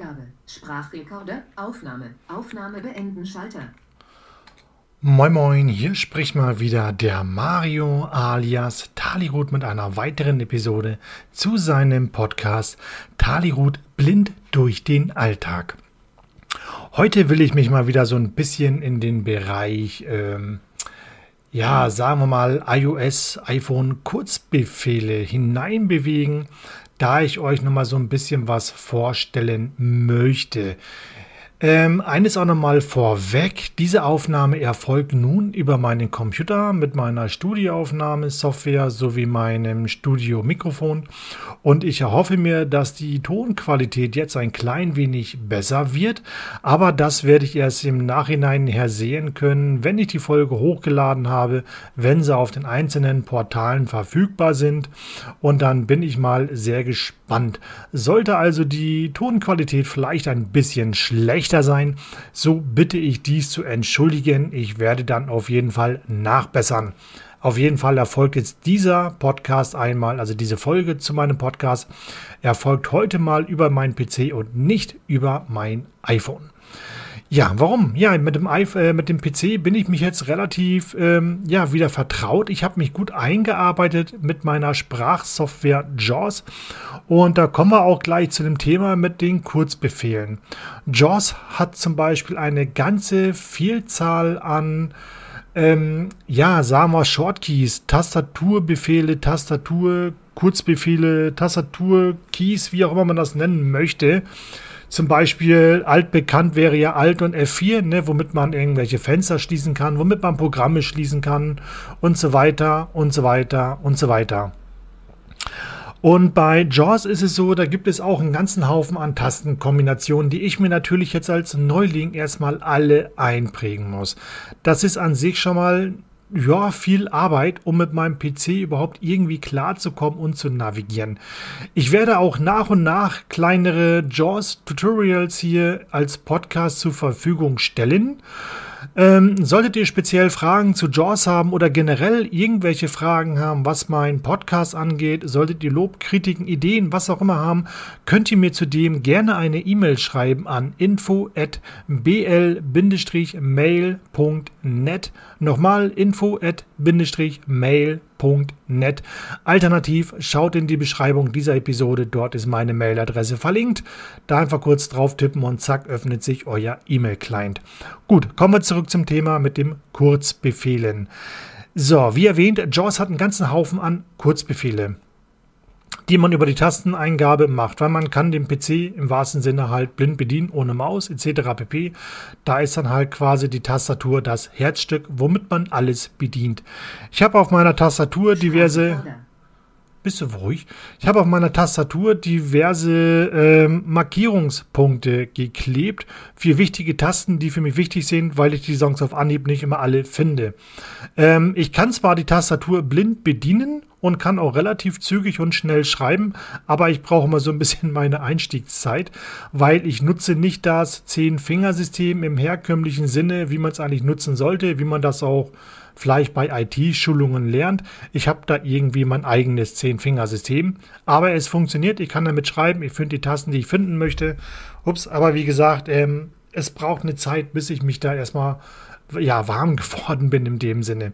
Eingabe. Sprachrekorder. Aufnahme. Aufnahme beenden. Schalter. Moin Moin, hier spricht mal wieder der Mario alias Talirut mit einer weiteren Episode zu seinem Podcast Talirut blind durch den Alltag. Heute will ich mich mal wieder so ein bisschen in den Bereich, ähm, ja, sagen wir mal, iOS, iPhone Kurzbefehle hineinbewegen, da ich euch nochmal so ein bisschen was vorstellen möchte. Ähm, eines auch nochmal vorweg. Diese Aufnahme erfolgt nun über meinen Computer mit meiner Studioaufnahmesoftware sowie meinem Studio-Mikrofon. Und ich erhoffe mir, dass die Tonqualität jetzt ein klein wenig besser wird. Aber das werde ich erst im Nachhinein her sehen können, wenn ich die Folge hochgeladen habe, wenn sie auf den einzelnen Portalen verfügbar sind. Und dann bin ich mal sehr gespannt. Sollte also die Tonqualität vielleicht ein bisschen schlecht schlechter sein, so bitte ich dies zu entschuldigen. Ich werde dann auf jeden Fall nachbessern. Auf jeden Fall erfolgt jetzt dieser Podcast einmal, also diese Folge zu meinem Podcast, erfolgt heute mal über meinen PC und nicht über mein iPhone. Ja, warum? Ja, mit dem, äh, mit dem PC bin ich mich jetzt relativ ähm, ja, wieder vertraut. Ich habe mich gut eingearbeitet mit meiner Sprachsoftware JAWS. Und da kommen wir auch gleich zu dem Thema mit den Kurzbefehlen. JAWS hat zum Beispiel eine ganze Vielzahl an ähm, ja, sagen wir Shortkeys, Tastaturbefehle, Tastatur, Kurzbefehle, Tastaturkeys, wie auch immer man das nennen möchte. Zum Beispiel altbekannt wäre ja Alt und F4, ne, womit man irgendwelche Fenster schließen kann, womit man Programme schließen kann und so weiter und so weiter und so weiter. Und bei JAWS ist es so, da gibt es auch einen ganzen Haufen an Tastenkombinationen, die ich mir natürlich jetzt als Neuling erstmal alle einprägen muss. Das ist an sich schon mal ja, viel Arbeit, um mit meinem PC überhaupt irgendwie klarzukommen und zu navigieren. Ich werde auch nach und nach kleinere JAWS-Tutorials hier als Podcast zur Verfügung stellen. Ähm, solltet ihr speziell Fragen zu JAWS haben oder generell irgendwelche Fragen haben, was mein Podcast angeht, solltet ihr Lob, Kritiken, Ideen, was auch immer haben, könnt ihr mir zudem gerne eine E-Mail schreiben an info@bl-mail.net. Nochmal info@mail.net www.mailadresse.net. Alternativ schaut in die Beschreibung dieser Episode, dort ist meine Mailadresse verlinkt. Da einfach kurz drauf tippen und zack öffnet sich euer E-Mail-Client. Gut, kommen wir zurück zum Thema mit dem Kurzbefehlen. So, wie erwähnt, JAWS hat einen ganzen Haufen an Kurzbefehle die man über die Tasteneingabe macht, weil man kann den PC im wahrsten Sinne halt blind bedienen, ohne Maus etc. pp. Da ist dann halt quasi die Tastatur das Herzstück, womit man alles bedient. Ich habe auf meiner Tastatur diverse... Bist du ruhig? Ich habe auf meiner Tastatur diverse ähm, Markierungspunkte geklebt für wichtige Tasten, die für mich wichtig sind, weil ich die Songs auf Anhieb nicht immer alle finde. Ähm, ich kann zwar die Tastatur blind bedienen und kann auch relativ zügig und schnell schreiben, aber ich brauche mal so ein bisschen meine Einstiegszeit, weil ich nutze nicht das Zehn-Fingersystem im herkömmlichen Sinne, wie man es eigentlich nutzen sollte, wie man das auch vielleicht bei IT-Schulungen lernt. Ich habe da irgendwie mein eigenes Zehn-Fingersystem, aber es funktioniert, ich kann damit schreiben, ich finde die Tasten, die ich finden möchte. Ups, aber wie gesagt, ähm, es braucht eine Zeit, bis ich mich da erstmal ja, warm geworden bin in dem Sinne.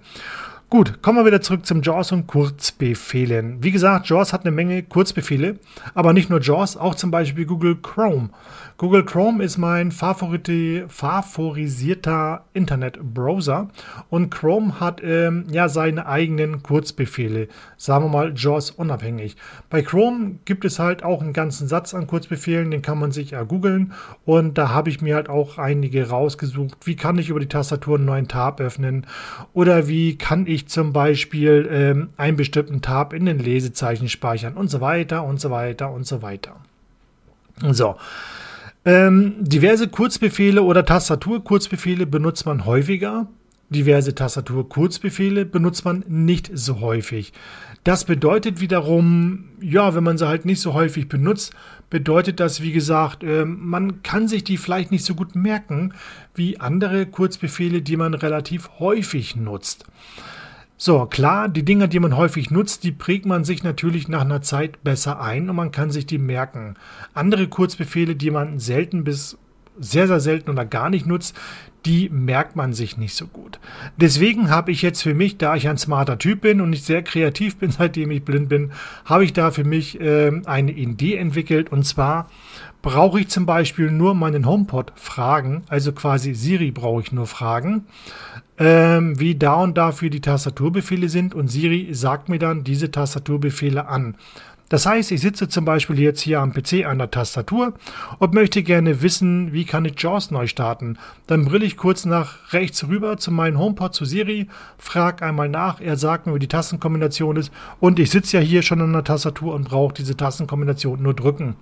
Gut, kommen wir wieder zurück zum JAWS und Kurzbefehlen. Wie gesagt, JAWS hat eine Menge Kurzbefehle, aber nicht nur JAWS, auch zum Beispiel Google Chrome. Google Chrome ist mein favorisierter Internetbrowser und Chrome hat ähm, ja seine eigenen Kurzbefehle, sagen wir mal JAWS unabhängig. Bei Chrome gibt es halt auch einen ganzen Satz an Kurzbefehlen, den kann man sich ja googeln und da habe ich mir halt auch einige rausgesucht. Wie kann ich über die Tastatur einen neuen Tab öffnen oder wie kann ich zum Beispiel ähm, einen bestimmten Tab in den Lesezeichen speichern und so weiter und so weiter und so weiter. So. Ähm, diverse Kurzbefehle oder Tastaturkurzbefehle benutzt man häufiger. Diverse Tastaturkurzbefehle benutzt man nicht so häufig. Das bedeutet wiederum, ja, wenn man sie halt nicht so häufig benutzt, bedeutet das, wie gesagt, äh, man kann sich die vielleicht nicht so gut merken wie andere Kurzbefehle, die man relativ häufig nutzt. So, klar, die Dinge, die man häufig nutzt, die prägt man sich natürlich nach einer Zeit besser ein und man kann sich die merken. Andere Kurzbefehle, die man selten bis sehr, sehr selten oder gar nicht nutzt, die merkt man sich nicht so gut. Deswegen habe ich jetzt für mich, da ich ein smarter Typ bin und nicht sehr kreativ bin, seitdem ich blind bin, habe ich da für mich äh, eine Idee entwickelt und zwar brauche ich zum Beispiel nur meinen HomePod fragen, also quasi Siri brauche ich nur fragen, ähm, wie da und dafür die Tastaturbefehle sind und Siri sagt mir dann diese Tastaturbefehle an. Das heißt, ich sitze zum Beispiel jetzt hier am PC an der Tastatur und möchte gerne wissen, wie kann ich JAWS neu starten. Dann brille ich kurz nach rechts rüber zu meinem HomePod zu Siri, frage einmal nach, er sagt mir, wie die Tastenkombination ist und ich sitze ja hier schon an der Tastatur und brauche diese Tastenkombination nur drücken.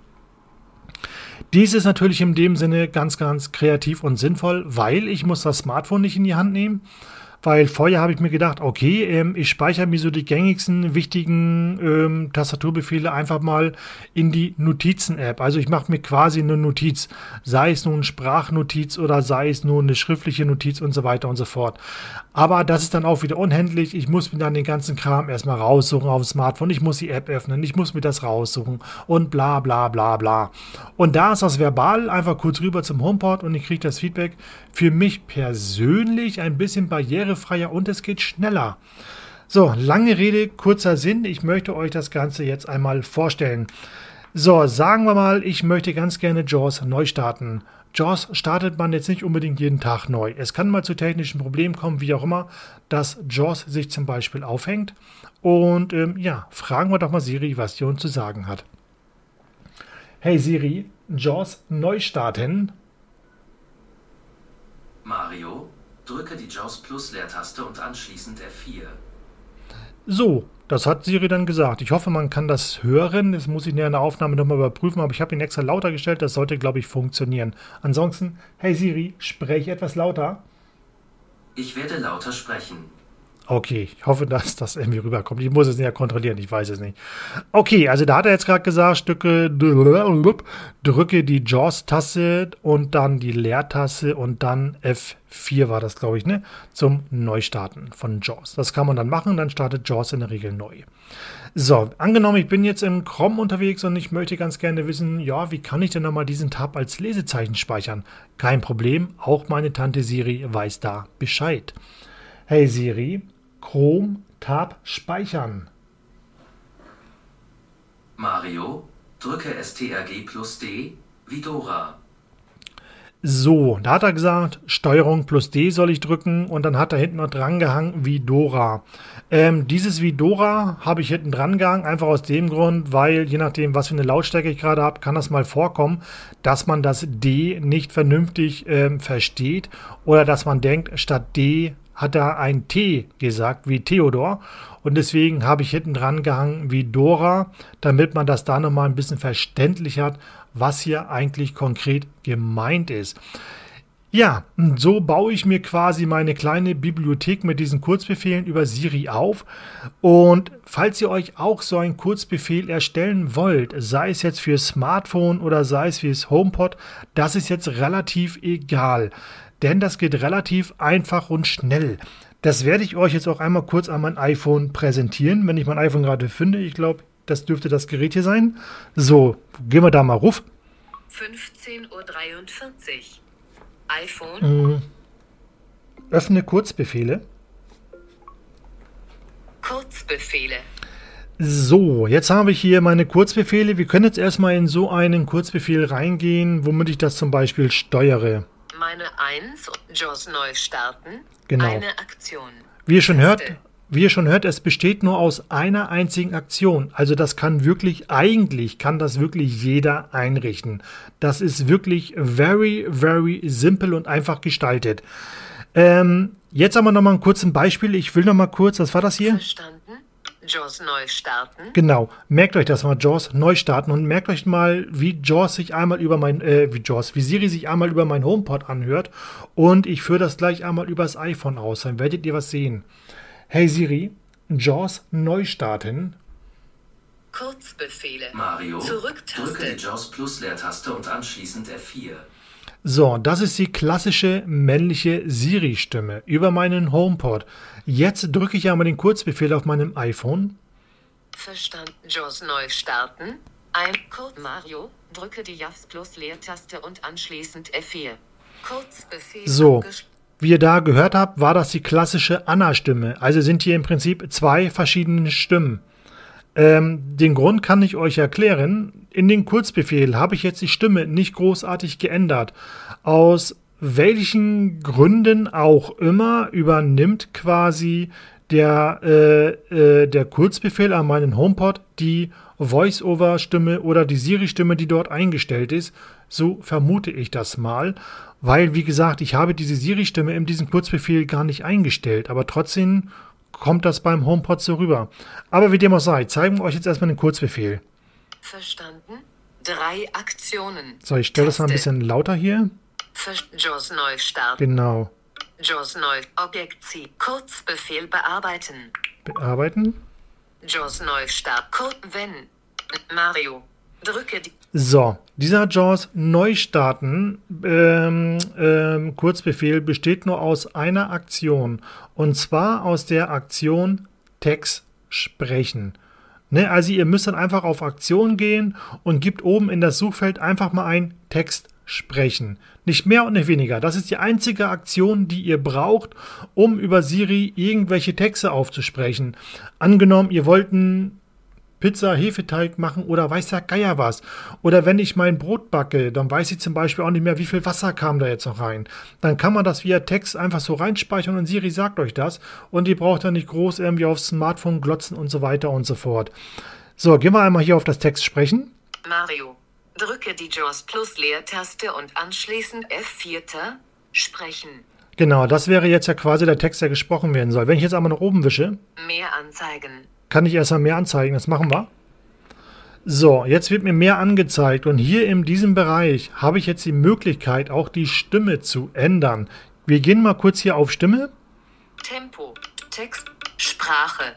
Dies ist natürlich in dem Sinne ganz, ganz kreativ und sinnvoll, weil ich muss das Smartphone nicht in die Hand nehmen weil vorher habe ich mir gedacht, okay, ähm, ich speichere mir so die gängigsten wichtigen ähm, Tastaturbefehle einfach mal in die Notizen-App. Also ich mache mir quasi eine Notiz, sei es nun Sprachnotiz oder sei es nur eine schriftliche Notiz und so weiter und so fort. Aber das ist dann auch wieder unhändlich. Ich muss mir dann den ganzen Kram erstmal raussuchen auf dem Smartphone. Ich muss die App öffnen, ich muss mir das raussuchen und bla bla bla bla. Und da ist das verbal einfach kurz rüber zum HomePod und ich kriege das Feedback. Für mich persönlich ein bisschen barriere barrierefreier und es geht schneller. So, lange Rede, kurzer Sinn. Ich möchte euch das Ganze jetzt einmal vorstellen. So, sagen wir mal, ich möchte ganz gerne JAWS neu starten. JAWS startet man jetzt nicht unbedingt jeden Tag neu. Es kann mal zu technischen Problemen kommen, wie auch immer, dass JAWS sich zum Beispiel aufhängt. Und ähm, ja, fragen wir doch mal Siri, was die uns zu sagen hat. Hey Siri, JAWS neu starten. Mario, Drücke die JAWS Plus Leertaste und anschließend F4. So, das hat Siri dann gesagt. Ich hoffe, man kann das hören. Das muss ich in der Aufnahme nochmal überprüfen, aber ich habe ihn extra lauter gestellt. Das sollte, glaube ich, funktionieren. Ansonsten, hey Siri, spreche etwas lauter. Ich werde lauter sprechen. Okay, ich hoffe, dass das irgendwie rüberkommt. Ich muss es ja kontrollieren, ich weiß es nicht. Okay, also da hat er jetzt gerade gesagt, Stücke, drücke die JAWS-Taste und dann die Leertaste und dann F4 war das, glaube ich, ne? Zum Neustarten von JAWS. Das kann man dann machen, dann startet JAWS in der Regel neu. So, angenommen, ich bin jetzt im Chrome unterwegs und ich möchte ganz gerne wissen, ja, wie kann ich denn nochmal diesen Tab als Lesezeichen speichern? Kein Problem, auch meine Tante Siri weiß da Bescheid. Hey Siri, Chrome Tab speichern. Mario, drücke STRG plus D, wie Dora. So, da hat er gesagt, Steuerung plus D soll ich drücken und dann hat er hinten noch dran gehangen wie Dora. Ähm, dieses wie Dora habe ich hinten dran gehangen, einfach aus dem Grund, weil je nachdem, was für eine Lautstärke ich gerade habe, kann das mal vorkommen, dass man das D nicht vernünftig ähm, versteht oder dass man denkt, statt D hat er ein T gesagt, wie Theodor. Und deswegen habe ich hinten dran gehangen wie Dora, damit man das da nochmal ein bisschen verständlich hat, was hier eigentlich konkret gemeint ist. Ja, so baue ich mir quasi meine kleine Bibliothek mit diesen Kurzbefehlen über Siri auf. Und falls ihr euch auch so einen Kurzbefehl erstellen wollt, sei es jetzt für Smartphone oder sei es fürs HomePod, das ist jetzt relativ egal denn das geht relativ einfach und schnell. Das werde ich euch jetzt auch einmal kurz an mein iPhone präsentieren, wenn ich mein iPhone gerade finde. Ich glaube, das dürfte das Gerät hier sein. So, gehen wir da mal ruf. 15.43 Uhr. iPhone. Mhm. Öffne Kurzbefehle. Kurzbefehle. So, jetzt habe ich hier meine Kurzbefehle. Wir können jetzt erstmal in so einen Kurzbefehl reingehen, womit ich das zum Beispiel steuere. Meine 1 JAWS neu starten. Genau. Eine Aktion. Wie ihr schon hört, wie ihr schon hört, es besteht nur aus einer einzigen Aktion. Also das kann wirklich, eigentlich kann das wirklich jeder einrichten. Das ist wirklich very, very simple und einfach gestaltet. Ähm, jetzt haben wir nochmal ein kurzes Beispiel. Ich will nochmal kurz, was war das hier? Verstanden? JAWS neu starten. Genau. Merkt euch das mal, JAWS neu starten und merkt euch mal, wie JAWS sich einmal über mein, äh, wie JAWS, wie Siri sich einmal über mein HomePod anhört und ich führe das gleich einmal übers iPhone aus. Dann werdet ihr was sehen. Hey Siri, JAWS neu starten. Kurzbefehle. Mario, Zurücktaste. drücke die JAWS Plus Leertaste und anschließend F4. So, das ist die klassische männliche Siri-Stimme über meinen HomePod. Jetzt drücke ich einmal den Kurzbefehl auf meinem iPhone. Verstanden. JAWS neu starten. Ein Code Mario. Drücke die JAWS Plus Leertaste und anschließend F4. Kurzbefehl. So. Wie ihr da gehört habt, war das die klassische Anna-Stimme. Also sind hier im Prinzip zwei verschiedene Stimmen. Ähm, den Grund kann ich euch erklären. In den Kurzbefehl habe ich jetzt die Stimme nicht großartig geändert. Aus welchen Gründen auch immer übernimmt quasi der, äh, äh, der Kurzbefehl an meinen HomePod die Voice-Over-Stimme oder die Siri-Stimme, die dort eingestellt ist. So vermute ich das mal. Weil, wie gesagt, ich habe diese Siri-Stimme in diesem Kurzbefehl gar nicht eingestellt. Aber trotzdem kommt das beim HomePod so rüber. Aber wie dem auch sei, zeigen wir euch jetzt erstmal den Kurzbefehl. Verstanden. Drei Aktionen. So, ich stelle das mal ein bisschen lauter hier. JAWS neu starten. Genau. JAWS neu. Objekt C. Kurzbefehl bearbeiten. Bearbeiten. JAWS neu starten. Code wenn. Mario. Drücke die. So, dieser JAWS Neustarten ähm, ähm, Kurzbefehl besteht nur aus einer Aktion. Und zwar aus der Aktion Text sprechen. Ne, also ihr müsst dann einfach auf Aktion gehen und gibt oben in das Suchfeld einfach mal ein Text sprechen. Nicht mehr und nicht weniger. Das ist die einzige Aktion, die ihr braucht, um über Siri irgendwelche Texte aufzusprechen. Angenommen, ihr wollten Pizza, Hefeteig machen oder weiß der Geier was. Oder wenn ich mein Brot backe, dann weiß ich zum Beispiel auch nicht mehr, wie viel Wasser kam da jetzt noch rein. Dann kann man das via Text einfach so reinspeichern und Siri sagt euch das. Und ihr braucht dann nicht groß irgendwie aufs Smartphone glotzen und so weiter und so fort. So, gehen wir einmal hier auf das Text sprechen. Mario. Drücke die JAWS Plus Leertaste und anschließend F4. Sprechen. Genau, das wäre jetzt ja quasi der Text, der gesprochen werden soll. Wenn ich jetzt einmal nach oben wische, Mehr anzeigen. Kann ich erstmal mehr anzeigen. Das machen wir. So, jetzt wird mir mehr angezeigt und hier in diesem Bereich habe ich jetzt die Möglichkeit, auch die Stimme zu ändern. Wir gehen mal kurz hier auf Stimme. Tempo. Text. Sprache.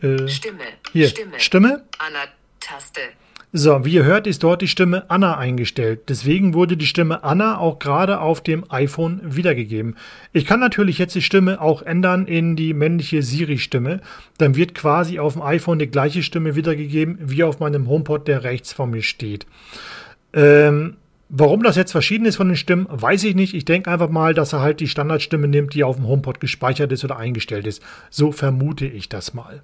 Äh, Stimme. hier, Stimme. Stimme. Anna-Taste. So, wie ihr hört, ist dort die Stimme Anna eingestellt. Deswegen wurde die Stimme Anna auch gerade auf dem iPhone wiedergegeben. Ich kann natürlich jetzt die Stimme auch ändern in die männliche Siri-Stimme. Dann wird quasi auf dem iPhone die gleiche Stimme wiedergegeben, wie auf meinem HomePod, der rechts vor mir steht. Ähm, warum das jetzt verschieden ist von den Stimmen, weiß ich nicht. Ich denke einfach mal, dass er halt die Standardstimme nimmt, die auf dem HomePod gespeichert ist oder eingestellt ist. So vermute ich das mal.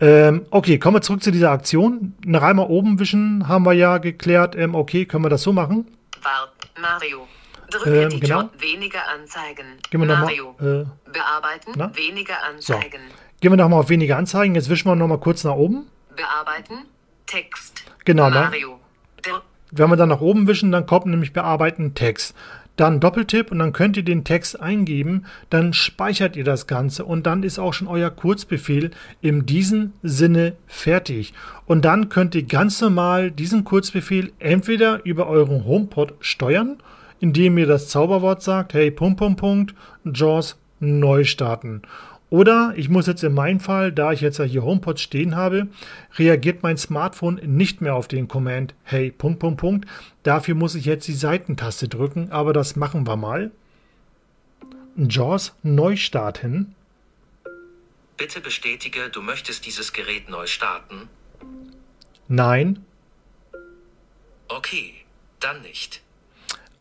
Ähm, okay, kommen wir zurück zu dieser Aktion. Nach einmal oben wischen haben wir ja geklärt. Ähm, okay, können wir das so machen? Wart. Mario. Drücke Ähm, die genau. JAWS. Weniger anzeigen. Gehen wir Mario. mal, äh, Bearbeiten. na? Weniger anzeigen. Gehen wir nochmal auf weniger Anzeigen. Jetzt wischen wir nochmal kurz nach oben. Bearbeiten. Text. Genau, ne? Mario. Dr Wenn wir dann nach oben wischen, dann kommt nämlich bearbeiten Text. Dann Doppeltipp und dann könnt ihr den Text eingeben, dann speichert ihr das Ganze und dann ist auch schon euer Kurzbefehl in diesem Sinne fertig. Und dann könnt ihr ganz normal diesen Kurzbefehl entweder über euren HomePod steuern, indem ihr das Zauberwort sagt, hey, Punkt, Punkt, Punkt, JAWS neu starten. Oder ich muss jetzt in meinem Fall, da ich jetzt ja hier HomePod stehen habe, reagiert mein Smartphone nicht mehr auf den Command Hey, Punkt, Punkt, Punkt. Dafür muss ich jetzt die Seitentaste drücken, aber das machen wir mal. JAWS neu starten. Bitte bestätige, du möchtest dieses Gerät neu starten. Nein. Okay, dann nicht.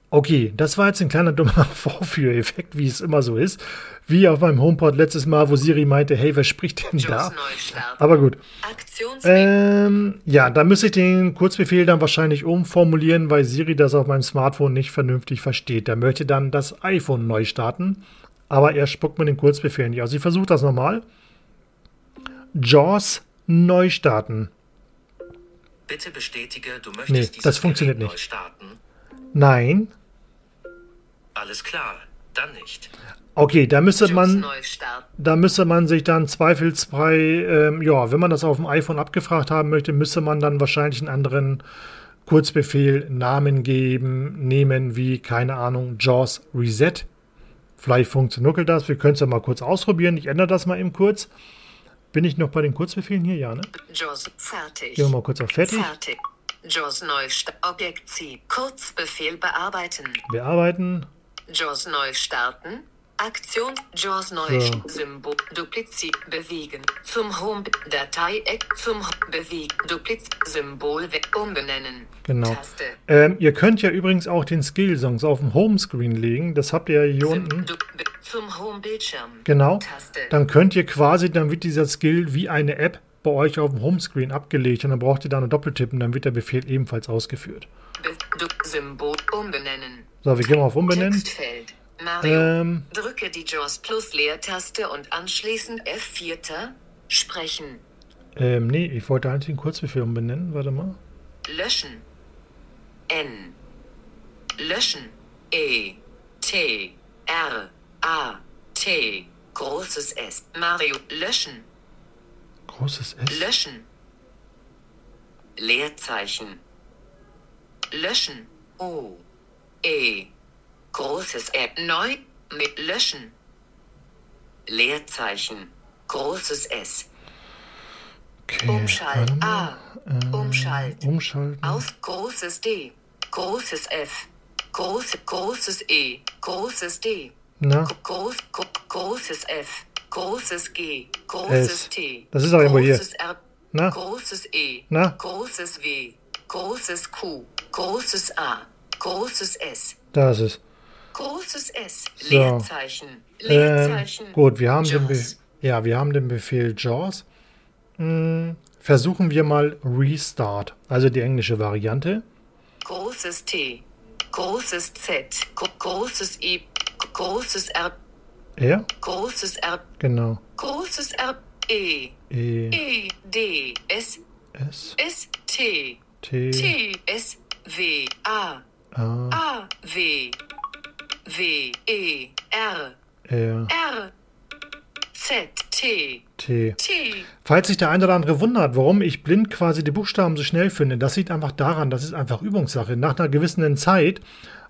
Okay, das war jetzt ein kleiner dummer Vorführeffekt, wie es immer so ist. Wie auf meinem HomePod letztes Mal, wo Siri meinte, hey, wer spricht denn da? Aber gut. Ähm, ja, da müsste ich den Kurzbefehl dann wahrscheinlich umformulieren, weil Siri das auf meinem Smartphone nicht vernünftig versteht. Der möchte dann das iPhone neu starten, aber er spuckt mir den Kurzbefehl nicht aus. Ich versuche das nochmal. JAWS neu starten. Bitte bestätige, du möchtest Nee, das funktioniert Gerät neu nicht. starten. Nein. Alles klar, dann nicht. Okay, da müsste man, da müsste man sich dann zweifelsfrei, ähm, ja, wenn man das auf dem iPhone abgefragt haben möchte, müsste man dann wahrscheinlich einen anderen Kurzbefehl Namen geben, nehmen wie, keine Ahnung, JAWS Reset. Vielleicht funktioniert das. Wir können es ja mal kurz ausprobieren. Ich ändere das mal eben kurz. Bin ich noch bei den Kurzbefehlen hier? Ja, ne? JAWS fertig. Gehen wir mal kurz auf Fertig. Fertig. JAWS Neustart. Objekt C. Kurzbefehl bearbeiten. Bearbeiten. JAWS neu starten. Aktion JAWS neu Symbol dupliziert bewegen zum Home Datei-Eck zum bewegen dupliziert Symbol umbenennen Genau. Ähm, ihr könnt ja übrigens auch den Skill-Songs auf dem Homescreen legen. Das habt ihr ja hier unten. zum Home Bildschirm Genau. Taste Dann könnt ihr quasi, dann wird dieser Skill wie eine App bei euch auf dem Homescreen abgelegt und dann braucht ihr da nur doppeltippen, dann wird der Befehl ebenfalls ausgeführt. Symbol umbenennen So, wir gehen mal auf Umbenennen. Textfeld Mario Ähm, drücke die JAWS Plus Leertaste und anschließend F4 sprechen ähm, nee, ich wollte eigentlich den Kurzbefehl umbenennen. Warte mal. Löschen. N. Löschen. E. T. R. A. T. Großes S. Mario. Löschen. Großes S. Löschen. Leerzeichen. Löschen. O. E. Großes F. Neu. Mit Löschen. Leerzeichen. Großes S. Okay. Umschalt. A. Umschalt. Umschalten. Aus großes D, großes F, große, großes E, großes D, Na, groß, gro großes F, großes G, großes S. T, Das ist auch irgendwo hier. großes R, na, großes E, Na? großes W, großes Q, großes A, großes S, da ist es. großes S, So. Leerzeichen, Ähm, Leerzeichen. gut, wir haben, den Be ja, wir haben den Befehl JAWS. Hm, versuchen wir mal Restart, also die englische Variante. großes T, großes Z, gro großes E, großes R, R? großes R, Genau. großes R, E, E, E, D, S, S, S, T, T, T, S, W, A, A, A, W, W, E, R, R, R, Z, T, T. T, Falls sich der eine oder andere wundert, warum ich blind quasi die Buchstaben so schnell finde, das liegt einfach daran, das ist einfach Übungssache. Nach einer gewissen Zeit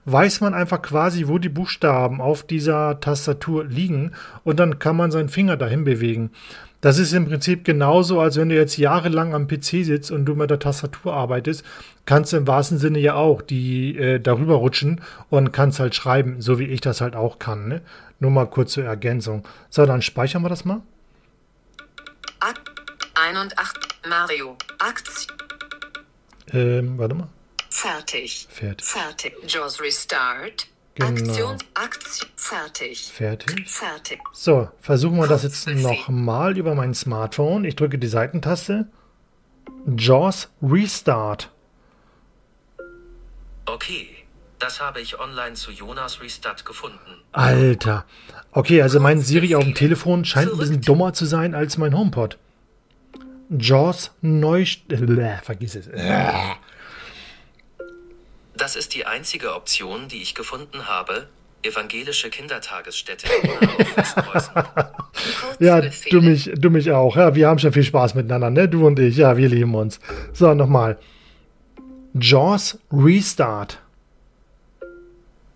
weiß man einfach quasi, wo die Buchstaben auf dieser Tastatur liegen und dann kann man seinen Finger dahin bewegen. Das ist im Prinzip genauso, als wenn du jetzt jahrelang am PC sitzt und du mit der Tastatur arbeitest, kannst du im wahrsten Sinne ja auch die äh, darüber rutschen und kannst halt schreiben, so wie ich das halt auch kann. Ne? Nur mal kurz zur Ergänzung. So, dann speichern wir das mal. Ak 81, Mario, Aktion, Ähm, warte mal. Fertig, Fertig. fertig, JAWS Restart, Genau. Aktion, Aktion, fertig, Fertig. fertig, So, versuchen wir das jetzt nochmal über mein Smartphone. Ich drücke die Seitentaste. JAWS Restart. Okay, das habe ich online zu Jonas Restart gefunden. Alter. Okay, also mein Siri auf dem Telefon scheint ein bisschen dummer zu sein als mein HomePod. JAWS neu... Bäh, vergiss es. Äh. Das ist die einzige Option, die ich gefunden habe. Evangelische Kindertagesstätte. Ja, du mich, du mich auch. Ja, wir haben schon viel Spaß miteinander, ne? Du und ich. Ja, wir lieben uns. So, nochmal. JAWS Restart.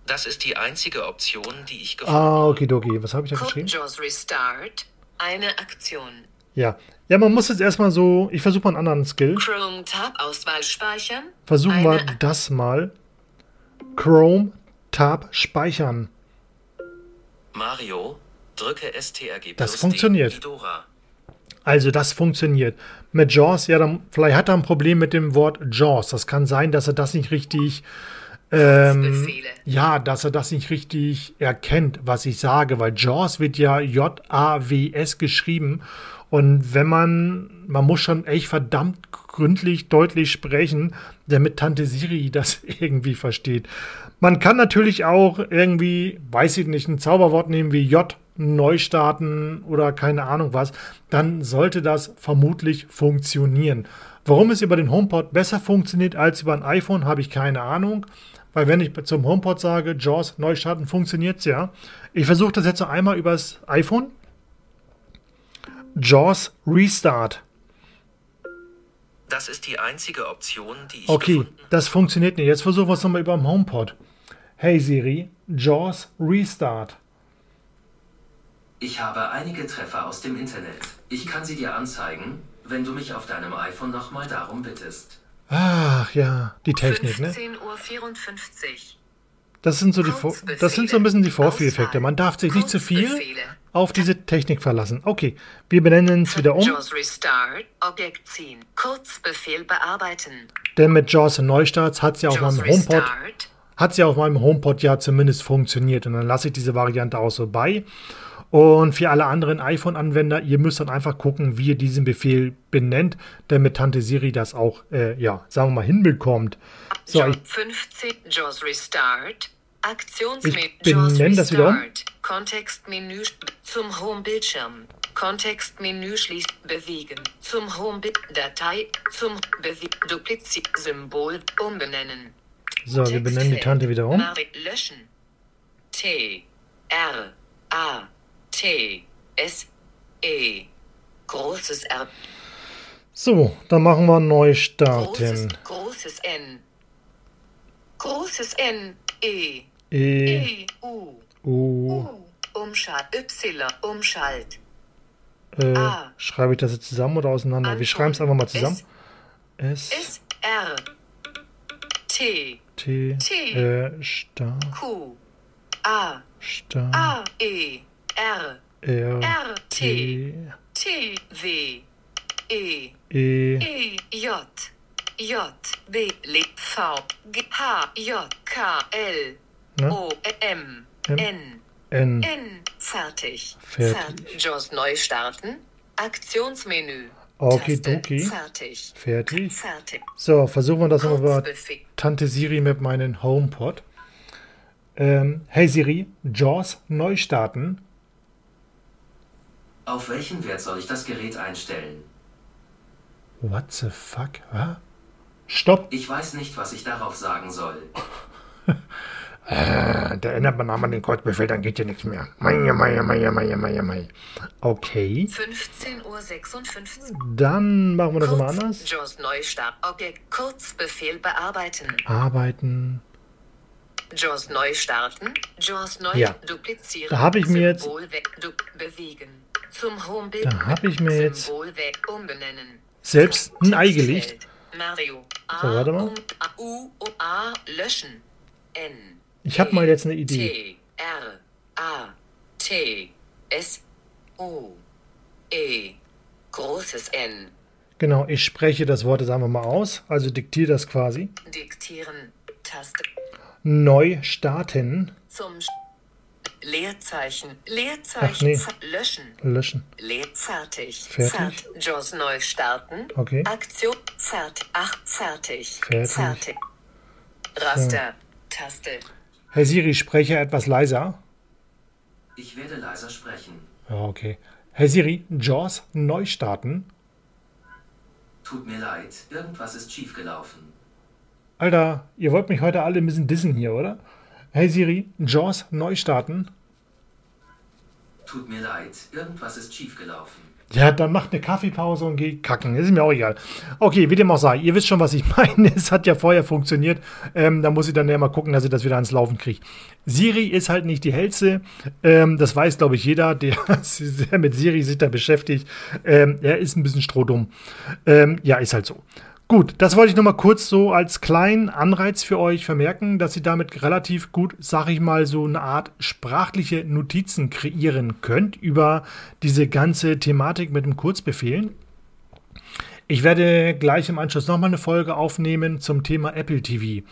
Das ist die einzige Option, die ich gefunden Ah, habe. okidoki. Was habe ich da geschrieben? JAWS Restart, eine Aktion. Ja. Ja, man muss jetzt erstmal so. Ich versuche mal einen anderen Skill. Chrome Tab Auswahl speichern. Versuchen eine wir das mal. Chrome Tab speichern. Mario, drücke STRG Das funktioniert. Also das funktioniert. Mit JAWS, ja, dann, vielleicht hat er ein Problem mit dem Wort JAWS. Das kann sein, dass er das nicht richtig, ähm, ja, dass er das nicht richtig erkennt, was ich sage, weil JAWS wird ja J-A-W-S geschrieben. Und wenn man, man muss schon echt verdammt gründlich deutlich sprechen, damit Tante Siri das irgendwie versteht. Man kann natürlich auch irgendwie, weiß ich nicht, ein Zauberwort nehmen wie J, neu starten oder keine Ahnung was, dann sollte das vermutlich funktionieren. Warum es über den HomePod besser funktioniert als über ein iPhone, habe ich keine Ahnung. Weil wenn ich zum HomePod sage, JAWS neu starten, funktioniert es ja. Ich versuche das jetzt noch einmal übers iPhone. JAWS Restart. Das ist die einzige Option, die ich Okay, gefunden das funktioniert nicht. Jetzt versuchen wir es nochmal über dem HomePod. Hey Siri, JAWS Restart. Ich habe einige Treffer aus dem Internet. Ich kann sie dir anzeigen, wenn du mich auf deinem iPhone nochmal darum bittest. Ach ja, die Technik, ne? 15.54 Uhr. Das sind so die Vor das sind so ein bisschen die Vorführeffekte. Man darf sich nicht zu viel auf diese Technik verlassen. Okay, wir benennen es wieder um. Objekt ziehen. Kurzbefehl bearbeiten. denn mit JAWS Neustarts hat es ja auf meinem HomePod hat ja auf meinem HomePod ja zumindest funktioniert und dann lasse ich diese Variante auch so bei. Und für alle anderen iPhone-Anwender, ihr müsst dann einfach gucken, wie ihr diesen Befehl benennt, damit Tante Siri das auch, äh, ja, sagen wir mal, hinbekommt. So, JAWS ich, 15. JAWS Restart. Aktionsmenü. Ich benenne das wieder um. Kontextmenü zum Home-Bildschirm. Kontextmenü schließt bewegen. Zum Home Datei zum Bewegen. Duplizieren. Symbol umbenennen. so, wir benennen die Tante wieder um. Löschen. T R A T S E. Großes R. So, dann machen wir neu großes, großes N. Großes N E. E, E U. U, U. Umschalt Y Umschalt. Äh, A. schreibe ich das jetzt zusammen oder auseinander? Wir schreiben es einfach mal zusammen. S, S R. T. T, T. äh, Star, Q. A. Star, A E R R, R T T, W E E, E J J B L V G H J K L ne? O M. N N. N fertig. Fertig. Fert- JAWS neu starten. Aktionsmenü. Okidoki. Taste. Fertig. Fertig. Fertig. So, versuchen wir das nochmal bei. Tante Siri mit meinem HomePod. Ähm, hey Siri, JAWS neu starten. Auf welchen Wert soll ich das Gerät einstellen? What the fuck? Was? Stopp. Ich weiß nicht, was ich darauf sagen soll. Äh, Da ändert man einmal den Kurzbefehl, dann geht ja nichts mehr. Mei, mei, mei, mei, mei, mei. Okay, 15.56 Uhr. dann machen wir das nochmal Kurz- anders. JAWS Neustart. Objekt. Kurzbefehl bearbeiten. Arbeiten. JAWS neu starten. JAWS neu Ja. duplizieren. Da habe ich mir jetzt- Symbol weg. Du bewegen. Zum Homebild. Da habe ich mir jetzt selbst ein Ei gelegt. Mario. So, warte mal. A, U, O, A, löschen. N. Ich hab mal jetzt eine Idee. T, R, A, T, S, U, E, großes N. Genau, ich spreche das Wort jetzt einfach mal aus, also diktiere das quasi. Diktieren. Taste. Neu starten. Zum Sch Leerzeichen. Leerzeichen. Nee. Löschen. Löschen. Leer. Fertig. Fertig. Fert- JAWS neu starten. Okay. Aktion. Fertig. Ach, fertig. Fertig. Fertig. Raster. Taste. Hey Siri, spreche etwas leiser. Ich werde leiser sprechen. Okay. Hey Siri, JAWS neu starten. Tut mir leid, irgendwas ist schiefgelaufen. Alter, ihr wollt mich heute alle ein bisschen dissen hier, oder? Hey Siri, JAWS neu starten. Tut mir leid, irgendwas ist schiefgelaufen. Ja, dann macht eine Kaffeepause und geht kacken. Ist mir auch egal. Okay, wie dem auch sei. Ihr wisst schon, was ich meine. Es hat ja vorher funktioniert. Ähm, da muss ich dann ja mal gucken, dass ich das wieder ans Laufen kriege. Siri ist halt nicht die hellste. Ähm, das weiß, glaube ich, jeder, der, der mit Siri sich da beschäftigt. Ähm, er ist ein bisschen strohdumm. Ähm, ja, ist halt so. Gut, das wollte ich noch mal kurz so als kleinen Anreiz für euch vermerken, dass ihr damit relativ gut, sag ich mal, so eine Art sprachliche Notizen kreieren könnt über diese ganze Thematik mit dem Kurzbefehlen. Ich werde gleich im Anschluss nochmal eine Folge aufnehmen zum Thema Apple TV.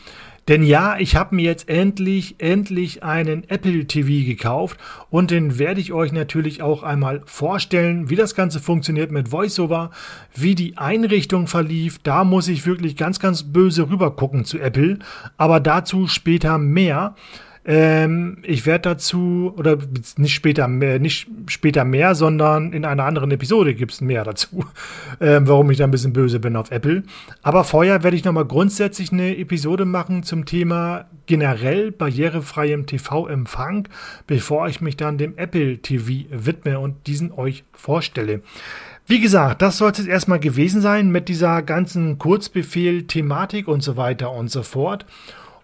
Denn ja, ich habe mir jetzt endlich, endlich einen Apple TV gekauft und den werde ich euch natürlich auch einmal vorstellen, wie das Ganze funktioniert mit VoiceOver, wie die Einrichtung verlief. Da muss ich wirklich ganz, ganz böse rüber gucken zu Apple, aber dazu später mehr. Ähm, ich werde dazu, oder nicht später mehr, nicht später mehr, sondern in einer anderen Episode gibt es mehr dazu, ähm, warum ich da ein bisschen böse bin auf Apple. Aber vorher werde ich nochmal grundsätzlich eine Episode machen zum Thema generell barrierefreiem TV-Empfang, bevor ich mich dann dem Apple TV widme und diesen euch vorstelle. Wie gesagt, das soll es erstmal gewesen sein mit dieser ganzen Kurzbefehl-Thematik und so weiter und so fort.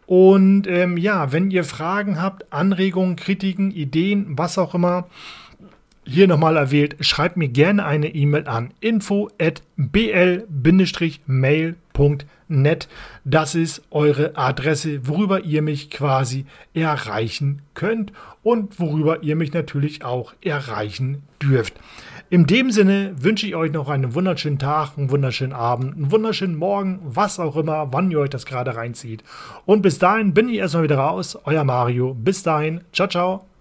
Und ähm, ja, wenn ihr Fragen habt, Anregungen, Kritiken, Ideen, was auch immer, hier nochmal erwählt, schreibt mir gerne eine E-Mail an info@bl-mail.net. Das ist eure Adresse, worüber ihr mich quasi erreichen könnt und worüber ihr mich natürlich auch erreichen dürft. In dem Sinne wünsche ich euch noch einen wunderschönen Tag, einen wunderschönen Abend, einen wunderschönen Morgen, was auch immer, wann ihr euch das gerade reinzieht. Und bis dahin bin ich erstmal wieder raus. Euer Mario. Bis dahin. Ciao, ciao.